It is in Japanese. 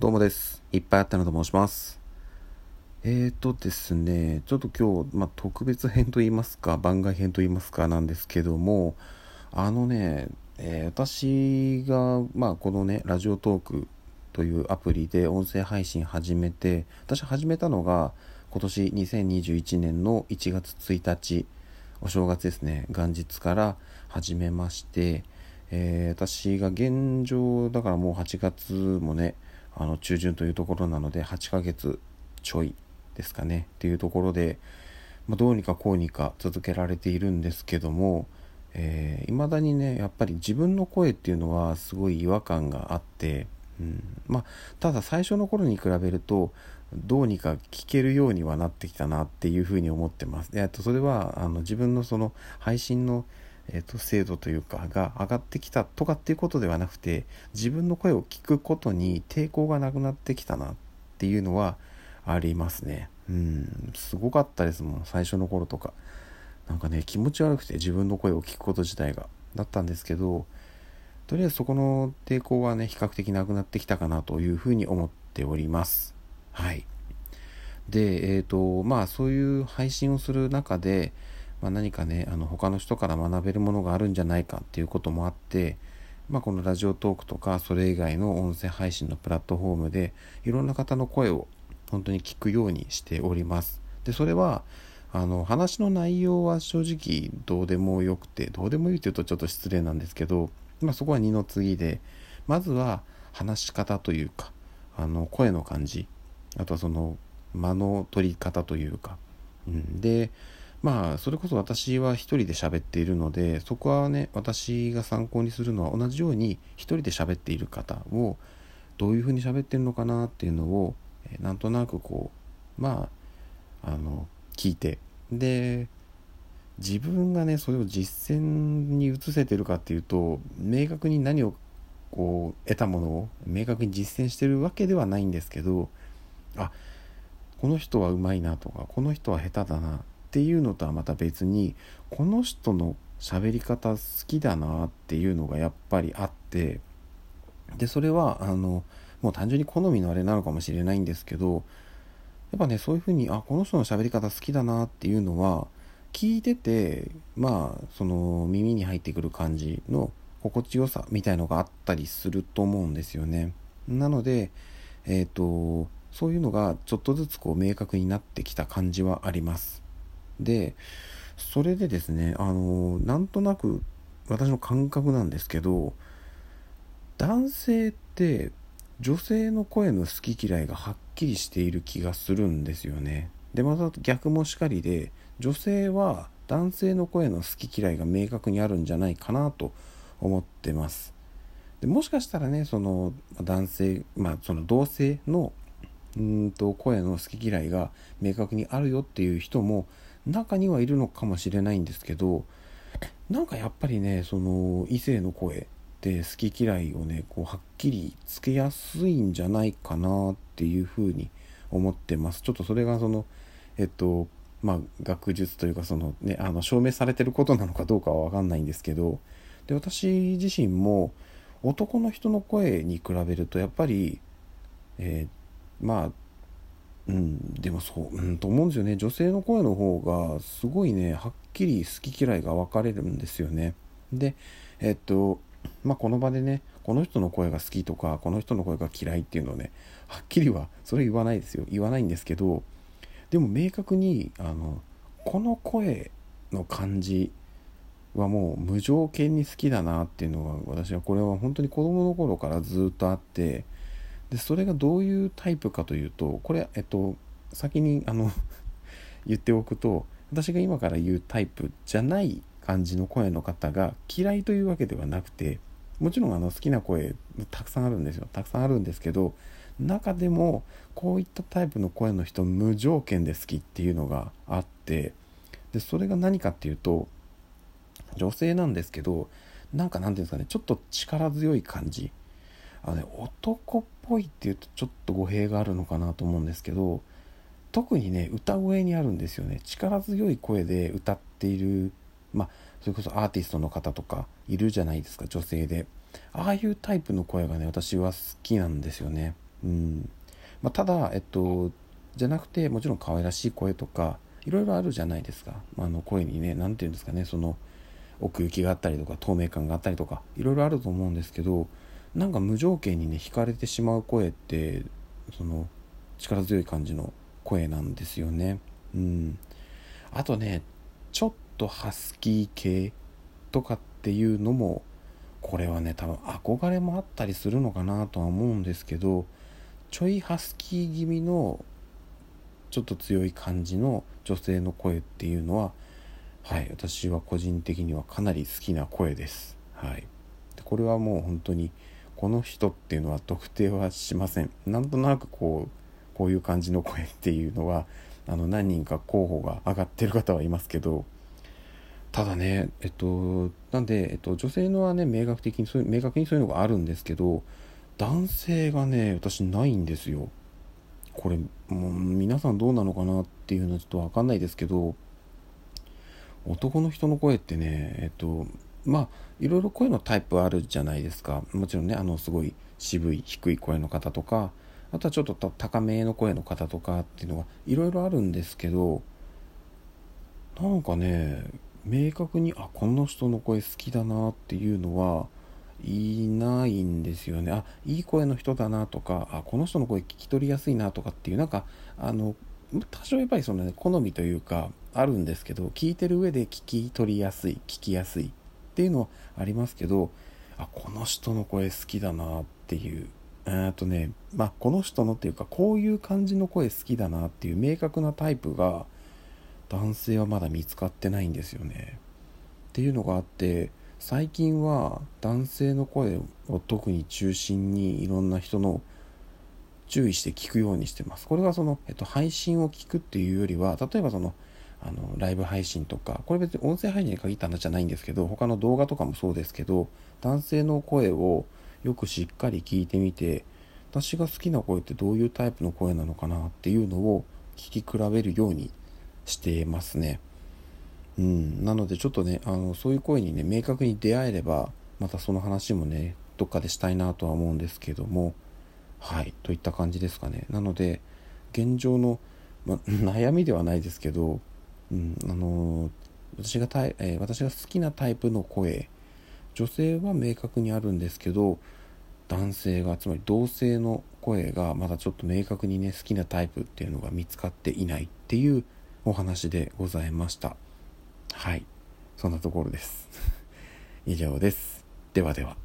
どうもです。いっぱいあったのと申します。えーとですね、ちょっと今日、まあ、特別編と言いますか、番外編と言いますかなんですけども、あのね、えー、私が、まあ、このね、ラジオトークというアプリで音声配信始めて、私始めたのが今年2021年の1月1日、お正月ですね、元日から始めまして、えー、私が現状、だからもう8月もね、あの中旬というところなので8ヶ月ちょいですかねっていうところで、まあ、どうにかこうにか続けられているんですけどもいま、えー、だにねやっぱり自分の声っていうのはすごい違和感があって、うんまあ、ただ最初の頃に比べるとどうにか聞けるようにはなってきたなっていうふうに思ってます。でとそれはあの自分のその配信のえーと、精度というかが上がってきたとかっていうことではなくて自分の声を聞くことに抵抗がなくなってきたなっていうのはありますね。うん。すごかったですもん。最初の頃とか。なんかね気持ち悪くて自分の声を聞くこと自体がだったんですけどとりあえずそこの抵抗はね比較的なくなってきたかなというふうに思っております。はい。でえっ、ー、とまあそういう配信をする中でまあ、何かねあの他の人から学べるものがあるんじゃないかっていうこともあって、まあ、このラジオトークとかそれ以外の音声配信のプラットフォームでいろんな方の声を本当に聞くようにしております。でそれはあの話の内容は正直どうでもよくてどうでもいいというとちょっと失礼なんですけど、まあ、そこは二の次でまずは話し方というかあの声の感じあとはその間の取り方というか、うん、でまあそれこそ私は一人で喋っているのでそこはね私が参考にするのは同じように一人で喋っている方をどういうふうに喋ってるのかなっていうのを、えなんとなくこうまああの聞いて。で自分がねそれを実践に移せてるかっていうと明確に何をこう得たものを明確に実践してるわけではないんですけどあこの人はうまいなとかこの人は下手だなっていうのとはまた別にこの人の喋り方好きだなっていうのがやっぱりあってでそれはあのもう単純に好みのあれなのかもしれないんですけどやっぱねそういうふうにあこの人の喋り方好きだなっていうのは聞いててまあその耳に入ってくる感じの心地よさみたいのがあったりすると思うんですよね。なのでえっ、ー、とそういうのがちょっとずつこう明確になってきた感じはあります。でそれでですねあのなんとなく私の感覚なんですけど男性って女性の声の好き嫌いがはっきりしている気がするんですよね。でまた逆もしかりで女性は男性の声の好き嫌いが明確にあるんじゃないかなと思ってます。でもしかしたらねその男性まあその同性のうんと声の好き嫌いが明確にあるよっていう人も中にはいるのかもしれないんですけどなんかやっぱりねその異性の声って好き嫌いをねこうはっきりつけやすいんじゃないかなっていうふうに思ってます。ちょっとそれがそのえっとまあ学術というかそのねあの証明されてることなのかどうかは分かんないんですけどで私自身も男の人の声に比べるとやっぱり、えー、まあうん、でもそう、うん、と思うんですよね。女性の声の方がすごいねはっきり好き嫌いが分かれるんですよね。でえっとまあこの場でねこの人の声が好きとかこの人の声が嫌いっていうのをねはっきりはそれ言わないですよ。言わないんですけどでも明確にあのこの声の感じはもう無条件に好きだなっていうのが私はこれは本当に子供の頃からずっとあってでそれがどういうタイプかというとこれえっと先にあの 言っておくと私が今から言うタイプじゃない感じの声の方が嫌いというわけではなくてもちろんあの好きな声たくさんあるんですよ。たくさんあるんですけど中でもこういったタイプの声の人無条件で好きっていうのがあってでそれが何かっていうと女性なんですけどなんかなんていうんですかねちょっと力強い感じ。あのね男っぽいっていうとちょっと語弊があるのかなと思うんですけど特にね歌声にあるんですよね。力強い声で歌っているまあそれこそアーティストの方とかいるじゃないですか女性で。ああいうタイプの声がね私は好きなんですよね。うん。まあ、ただ、えっと、じゃなくてもちろん可愛らしい声とかいろいろあるじゃないですか、まあ、あの声にね何て言うんですかねその奥行きがあったりとか透明感があったりとかいろいろあると思うんですけどなんか無条件にね惹かれてしまう声ってその力強い感じの声なんですよね。うん。あとねちょっとハスキー系とかっていうのもこれはね多分憧れもあったりするのかなとは思うんですけどちょいハスキー気味のちょっと強い感じの女性の声っていうのははい私は個人的にはかなり好きな声です。はい。これはもう本当にこの人っていうのは特定はしません。なんとなくこうこういう感じの声っていうのはあの何人か候補が上がってる方はいますけどただねえっとなんで、えっと、女性のはね明確的にそういう明確にそういうのがあるんですけど男性がね私ないんですよ。これもう皆さんどうなのかなっていうのはちょっと分かんないですけど男の人の声ってねえっとまあいろいろ声のタイプあるじゃないですか。もちろんねあのすごい渋い低い声の方とかあとはちょっと高めの声の方とかっていうのはいろいろあるんですけどなんかね明確にあこの人の声好きだなっていうのはいないんですよね。あいい声の人だなとかあこの人の声聞き取りやすいなとかっていうなんかあの多少やっぱりその、ね、好みというかあるんですけど聞いてる上で聞き取りやすい聞きやすいっていうのはありますけどあこの人の声好きだなっていう。えっとねまあこの人のっていうかこういう感じの声好きだなっていう明確なタイプが男性はまだ見つかってないんですよね。っていうのがあって最近は男性の声を特に中心にいろんな人の注意して聞くようにしてます。これはその、えっと、配信を聞くっていうよりは例えばそのあのライブ配信とかこれ別に音声配信に限った話じゃないんですけど他の動画とかもそうですけど男性の声をよくしっかり聞いてみて私が好きな声ってどういうタイプの声なのかなっていうのを聞き比べるようにしてますね。うん、なのでちょっとねあのそういう声にね明確に出会えればまたその話もねどっかでしたいなとは思うんですけどもはい。といった感じですかね。なので現状の、ま、悩みではないですけどうん、あの私がたい、え、私が好きなタイプの声女性は明確にあるんですけど男性がつまり同性の声がまだちょっと明確にね好きなタイプっていうのが見つかっていないっていうお話でございました。はい。そんなところです。以上です。ではでは。